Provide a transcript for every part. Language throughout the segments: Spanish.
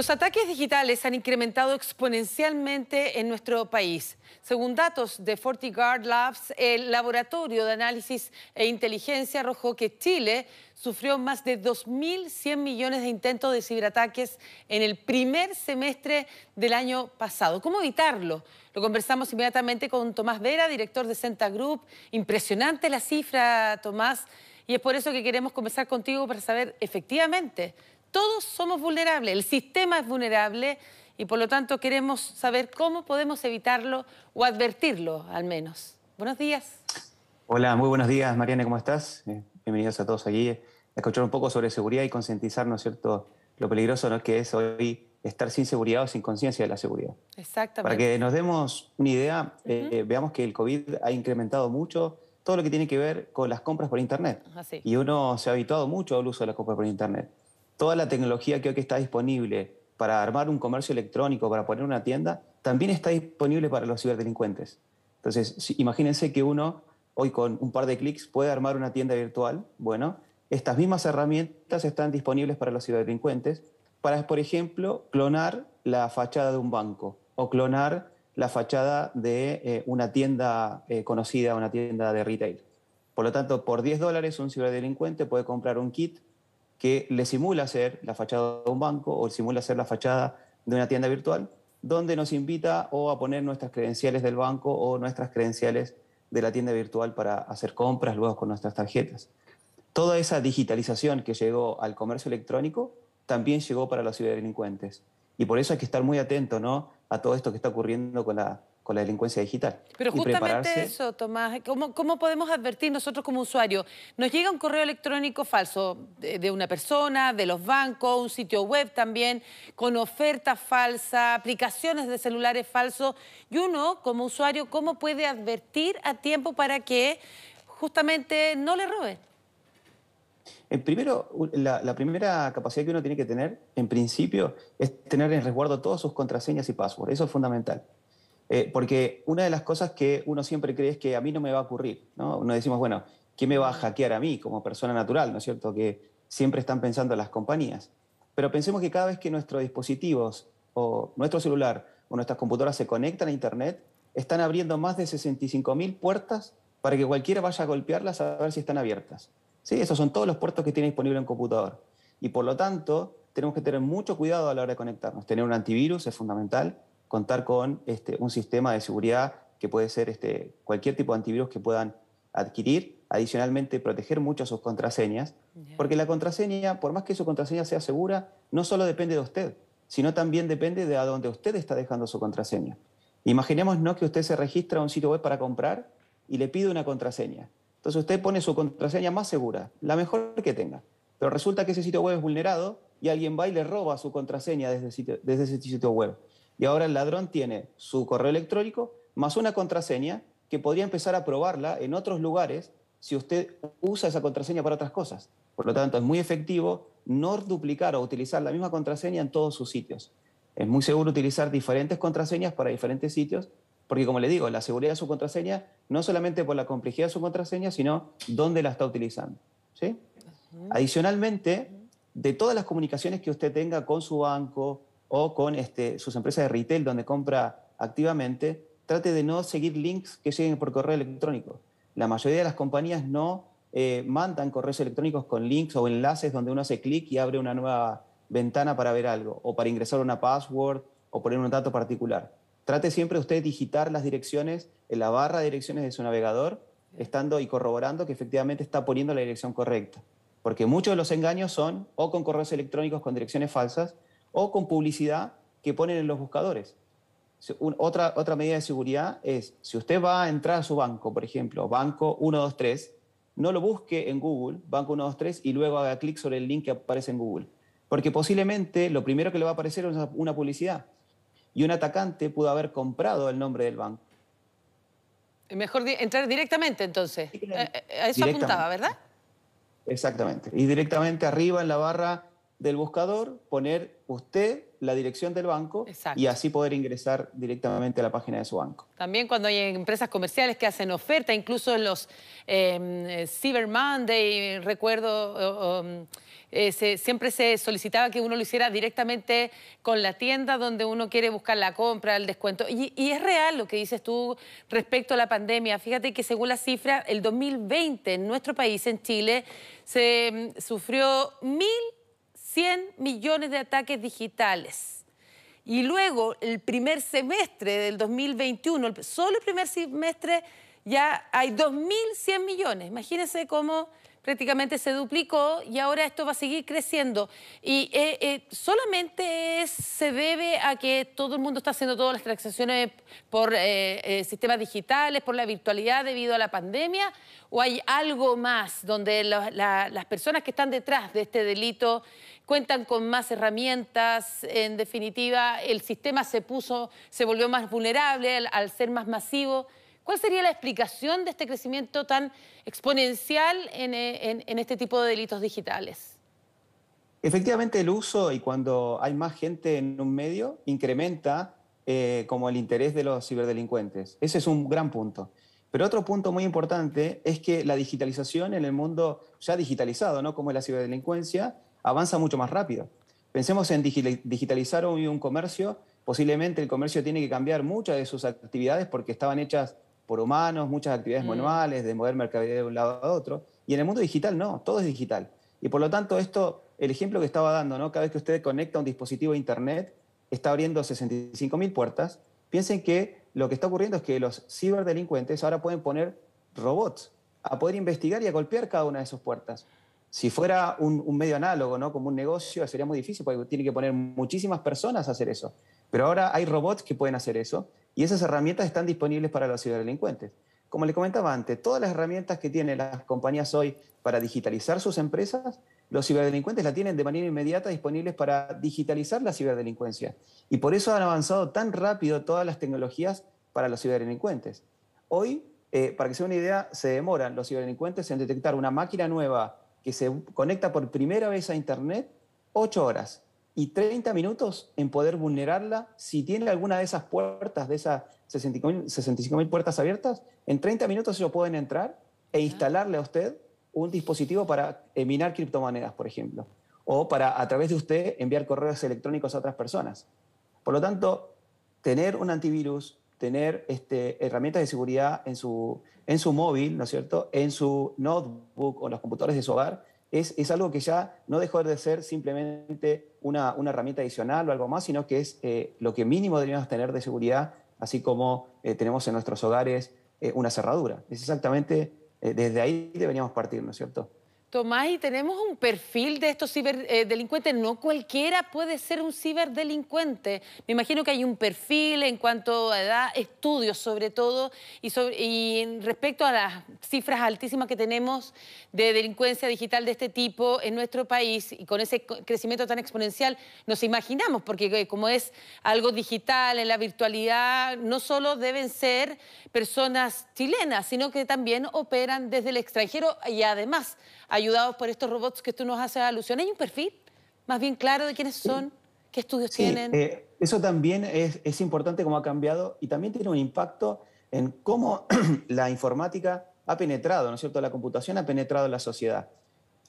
Los ataques digitales han incrementado exponencialmente en nuestro país. Según datos de FortiGuard Labs, el laboratorio de análisis e inteligencia arrojó que Chile sufrió más de 2.100 millones de intentos de ciberataques en el primer semestre del año pasado. ¿Cómo evitarlo? Lo conversamos inmediatamente con Tomás Vera, director de Centa Group. Impresionante la cifra, Tomás, y es por eso que queremos conversar contigo para saber efectivamente todos somos vulnerables, el sistema es vulnerable y por lo tanto queremos saber cómo podemos evitarlo o advertirlo al menos. Buenos días. Hola, muy buenos días, Mariana, ¿cómo estás? Eh, bienvenidos a todos aquí a escuchar un poco sobre seguridad y concientizar, ¿no es cierto?, lo peligroso ¿no? que es hoy estar sin seguridad o sin conciencia de la seguridad. Exactamente. Para que nos demos una idea, eh, veamos que el COVID ha incrementado mucho todo lo que tiene que ver con las compras por Internet. Así. Y uno se ha habituado mucho al uso de las compras por Internet toda la tecnología que hoy está disponible para armar un comercio electrónico, para poner una tienda, también está disponible para los ciberdelincuentes. Entonces, imagínense que uno hoy con un par de clics puede armar una tienda virtual. Bueno, estas mismas herramientas están disponibles para los ciberdelincuentes para, por ejemplo, clonar la fachada de un banco o clonar la fachada de eh, una tienda eh, conocida, una tienda de retail. Por lo tanto, por 10 dólares un ciberdelincuente puede comprar un kit que le simula ser la fachada de un banco o simula ser la fachada de una tienda virtual, donde nos invita o a poner nuestras credenciales del banco o nuestras credenciales de la tienda virtual para hacer compras luego con nuestras tarjetas. Toda esa digitalización que llegó al comercio electrónico también llegó para los ciberdelincuentes. Y por eso hay que estar muy atento ¿no? a todo esto que está ocurriendo con la, con la delincuencia digital. Pero justamente eso, Tomás, ¿cómo, ¿cómo, podemos advertir nosotros como usuarios? Nos llega un correo electrónico falso de, una persona, de los bancos, un sitio web también, con ofertas falsas, aplicaciones de celulares falsos, y uno como usuario, ¿cómo puede advertir a tiempo para que justamente no le roben? El primero, la, la, primera capacidad que uno tiene que tener, en principio, es tener en resguardo todas sus contraseñas y passwords. Eso es fundamental. Eh, porque una de las cosas que uno siempre cree es que a mí no me va a ocurrir, ¿no? Uno decimos, bueno, ¿quién me va a hackear a mí como persona natural, ¿no es cierto? Que siempre están pensando las compañías. Pero pensemos que cada vez que nuestros dispositivos o nuestro celular o nuestras computadoras se conectan a Internet, están abriendo más de 65.000 puertas para que cualquiera vaya a golpearlas a ver si están abiertas. ¿Sí? Esos son todos los puertos que tiene disponible un computador. Y por lo tanto, tenemos que tener mucho cuidado a la hora de conectarnos. Tener un antivirus es fundamental contar con este, un sistema de seguridad que puede ser este, cualquier tipo de antivirus que puedan adquirir. Adicionalmente, proteger mucho sus contraseñas, porque la contraseña, por más que su contraseña sea segura, no solo depende de usted, sino también depende de a dónde usted está dejando su contraseña. Imaginemos no que usted se registra a un sitio web para comprar y le pide una contraseña. Entonces usted pone su contraseña más segura, la mejor que tenga. Pero resulta que ese sitio web es vulnerado y alguien va y le roba su contraseña desde, desde ese sitio web. Y ahora el ladrón tiene su correo electrónico más una contraseña que podría empezar a probarla en otros lugares si usted usa esa contraseña para otras cosas. Por lo tanto, es muy efectivo no duplicar o utilizar la misma contraseña en todos sus sitios. Es muy seguro utilizar diferentes contraseñas para diferentes sitios, porque como le digo, la seguridad de su contraseña no solamente por la complejidad de su contraseña, sino dónde la está utilizando. ¿sí? Adicionalmente, de todas las comunicaciones que usted tenga con su banco, o con este, sus empresas de retail donde compra activamente, trate de no seguir links que lleguen por correo electrónico. La mayoría de las compañías no eh, mandan correos electrónicos con links o enlaces donde uno hace clic y abre una nueva ventana para ver algo, o para ingresar una password o poner un dato particular. Trate siempre usted digitar las direcciones en la barra de direcciones de su navegador, estando y corroborando que efectivamente está poniendo la dirección correcta. Porque muchos de los engaños son o con correos electrónicos con direcciones falsas, o con publicidad que ponen en los buscadores. Otra, otra medida de seguridad es, si usted va a entrar a su banco, por ejemplo, banco 123, no lo busque en Google, banco 123, y luego haga clic sobre el link que aparece en Google. Porque posiblemente lo primero que le va a aparecer es una publicidad. Y un atacante pudo haber comprado el nombre del banco. Mejor entrar directamente entonces. Eh, eh, a eso apuntaba, ¿verdad? Exactamente. Y directamente arriba en la barra del buscador poner usted la dirección del banco y así poder ingresar directamente a la página de su banco. También cuando hay empresas comerciales que hacen oferta, incluso en los eh, Cyber Monday, recuerdo, eh, siempre se solicitaba que uno lo hiciera directamente con la tienda donde uno quiere buscar la compra, el descuento. Y, y es real lo que dices tú respecto a la pandemia. Fíjate que según la cifra, el 2020 en nuestro país, en Chile, se mm, sufrió mil 100 millones de ataques digitales. Y luego, el primer semestre del 2021, solo el primer semestre, ya hay 2.100 millones. Imagínense cómo prácticamente se duplicó y ahora esto va a seguir creciendo. Y eh, eh, solamente se debe a que todo el mundo está haciendo todas las transacciones por eh, sistemas digitales, por la virtualidad debido a la pandemia, o hay algo más donde las personas que están detrás de este delito cuentan con más herramientas, en definitiva el sistema se puso, se volvió más vulnerable al ser más masivo. ¿Cuál sería la explicación de este crecimiento tan exponencial eh, en, este tipo de delitos digitales? Efectivamente, el uso y cuando hay más gente en un medio incrementa eh, como el interés de los ciberdelincuentes. Ese es un gran punto. Pero otro punto muy importante es que la digitalización en el mundo ya digitalizado, ¿no? como es la ciberdelincuencia, avanza mucho más rápido. Pensemos en digitalizar un comercio, posiblemente el comercio tiene que cambiar muchas de sus actividades porque estaban hechas por humanos, muchas actividades mm. manuales, de mover mercadería de un lado a otro. Y en el mundo digital no, todo es digital. Y por lo tanto, esto, el ejemplo que estaba dando, ¿no? cada vez que usted conecta un dispositivo a Internet, está abriendo 65.000 puertas. Piensen que lo que está ocurriendo es que los ciberdelincuentes ahora pueden poner robots a poder investigar y a golpear cada una de esas puertas. Si fuera un, un, medio análogo, ¿no? como un negocio, sería muy difícil porque tiene que poner muchísimas personas a hacer eso. Pero ahora hay robots que pueden hacer eso y esas herramientas están disponibles para los ciberdelincuentes. Como les comentaba antes, todas las herramientas que tienen las compañías hoy para digitalizar sus empresas, los ciberdelincuentes la tienen de manera inmediata disponibles para digitalizar la ciberdelincuencia. Y por eso han avanzado tan rápido todas las tecnologías para los ciberdelincuentes. Hoy, eh, para que se una idea, se demoran los ciberdelincuentes en detectar una máquina nueva que se conecta por primera vez a Internet ocho horas y 30 minutos en poder vulnerarla. Si tiene alguna de esas puertas, de esas 65.000 puertas abiertas, en 30 minutos ellos pueden entrar e instalarle a usted un dispositivo para minar criptomonedas, por ejemplo, o para a través de usted enviar correos electrónicos a otras personas. Por lo tanto, tener un antivirus, tener este, herramientas de seguridad en su, en su móvil, ¿no es cierto?, en su notebook o en los computadores de su hogar, es, algo que ya no dejó de ser simplemente una, herramienta adicional o algo más, sino que es eh, lo que mínimo deberíamos tener de seguridad, así como eh, tenemos en nuestros hogares eh, una cerradura. Es exactamente desde ahí deberíamos partir, ¿no es cierto? Tomás, y tenemos un perfil de estos ciberdelincuentes. No cualquiera puede ser un ciberdelincuente. Me imagino que hay un perfil en cuanto a edad, estudios sobre todo, y, y respecto a las cifras altísimas que tenemos de delincuencia digital de este tipo en nuestro país y con ese crecimiento tan exponencial, nos imaginamos, porque eh, como es algo digital, en la virtualidad, no solo deben ser personas chilenas, sino que también operan desde el extranjero y además ayudados por estos robots que tú nos haces alusión. ¿Hay un perfil más bien claro de quiénes son? ¿Qué estudios tienen? Eh, eso también es, es, importante cómo ha cambiado y también tiene un impacto en cómo la informática ha penetrado, ¿no es cierto? La computación ha penetrado en la sociedad.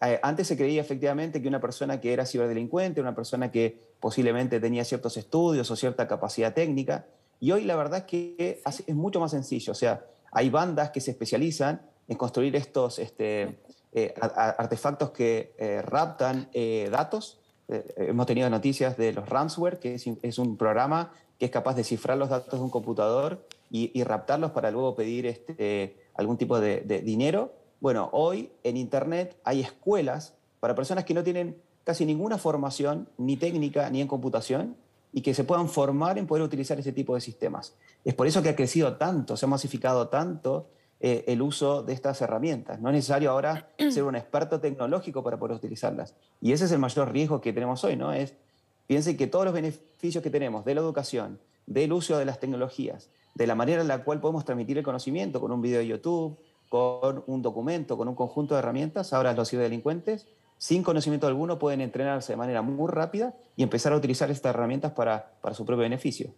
Eh, antes se creía efectivamente que una persona que era ciberdelincuente, una persona que posiblemente tenía ciertos estudios o cierta capacidad técnica, y hoy la verdad es que es mucho más sencillo. O sea, hay bandas que se especializan en construir estos este, eh, artefactos que eh, raptan eh, datos. hemos tenido noticias de los ransomware, que es, un programa que es capaz de cifrar los datos de un computador y, raptarlos para luego pedir este, algún tipo de, de, dinero. Bueno, hoy en Internet hay escuelas para personas que no tienen casi ninguna formación, ni técnica, ni en computación, y que se puedan formar en poder utilizar ese tipo de sistemas. Es por eso que ha crecido tanto, se ha masificado tanto eh, el uso de estas herramientas. No es necesario ahora ser un experto tecnológico para poder utilizarlas. Y ese es el mayor riesgo que tenemos hoy, ¿no? Es, piensen que todos los beneficios que tenemos de la educación, del uso de las tecnologías, de la manera en la cual podemos transmitir el conocimiento con un video de YouTube, con un documento, con un conjunto de herramientas, ahora los ciberdelincuentes sin conocimiento alguno, pueden entrenarse de manera muy rápida y empezar a utilizar estas herramientas para, para su propio beneficio.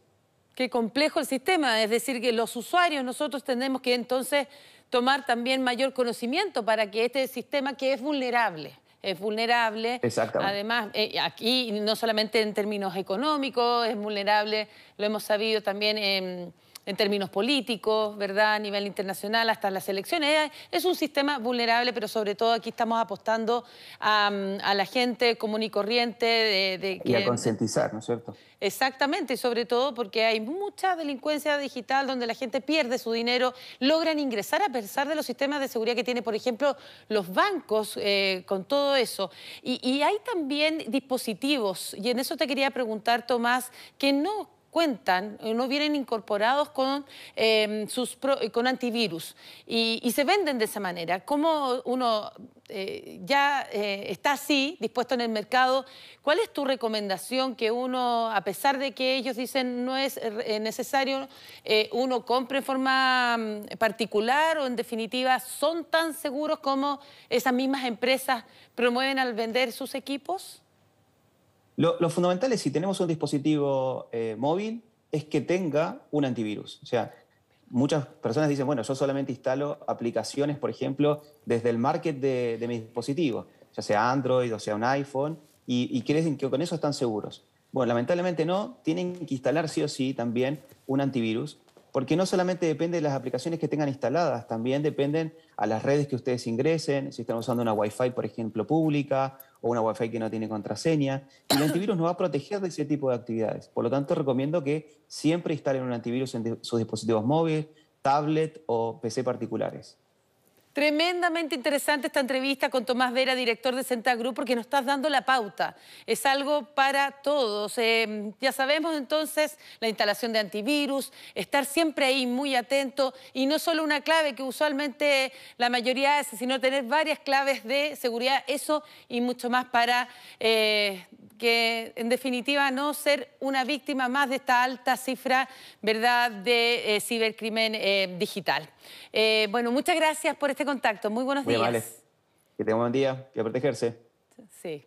Qué complejo el sistema, es decir, que los usuarios nosotros tenemos que entonces tomar también mayor conocimiento para que este sistema que es vulnerable, es vulnerable. Además, eh, aquí no solamente en términos económicos, es vulnerable, lo hemos sabido también en en términos políticos, ¿verdad? A nivel internacional, hasta las elecciones. Es un sistema vulnerable, pero sobre todo aquí estamos apostando a, la gente común y corriente. De, y a concientizar, ¿no es cierto? Exactamente, y sobre todo porque hay mucha delincuencia digital donde la gente pierde su dinero, logran ingresar a pesar de los sistemas de seguridad que tiene, por ejemplo, los bancos eh, con todo eso. Y, y hay también dispositivos, y en eso te quería preguntar, Tomás, que no cuentan, eh, no vienen incorporados con, em, sus con antivirus y, se venden de esa manera. ¿Cómo uno eh, ya eh, está así, dispuesto en el mercado? ¿Cuál es tu recomendación que uno, a pesar de que ellos dicen no es necesario, uno compre en forma mm, particular o en definitiva son tan seguros como esas mismas empresas promueven al vender sus equipos? Lo, fundamental es si tenemos un dispositivo eh, móvil, es que tenga un antivirus. O sea, muchas personas dicen, bueno, yo solamente instalo aplicaciones, por ejemplo, desde el market de, mi dispositivo, ya sea Android o sea un iPhone, y, y creen que con eso están seguros. Bueno, lamentablemente no, tienen que instalar sí o sí también un antivirus, porque no solamente depende de las aplicaciones que tengan instaladas, también dependen a las redes que ustedes ingresen, si están usando una Wi-Fi, por ejemplo, pública, o una Wi-Fi que no tiene contraseña. Y el antivirus nos va a proteger de ese tipo de actividades. Por lo tanto, recomiendo que siempre instalen un antivirus en sus dispositivos móviles, tablet o PC particulares. Tremendamente interesante esta entrevista con Tomás Vera, director de Centa Group, porque nos estás dando la pauta. Es algo para todos. Eh, ya sabemos entonces la instalación de antivirus, estar siempre ahí muy atento y no solo una clave que usualmente la mayoría hace, sino tener varias claves de seguridad, eso y mucho más para eh, que en definitiva no ser una víctima más de esta alta cifra ¿verdad? de eh, cibercrimen eh, digital. Eh, bueno, muchas gracias por este contacto. Muy buenos días. Que tenga un buen día a protegerse. Sí.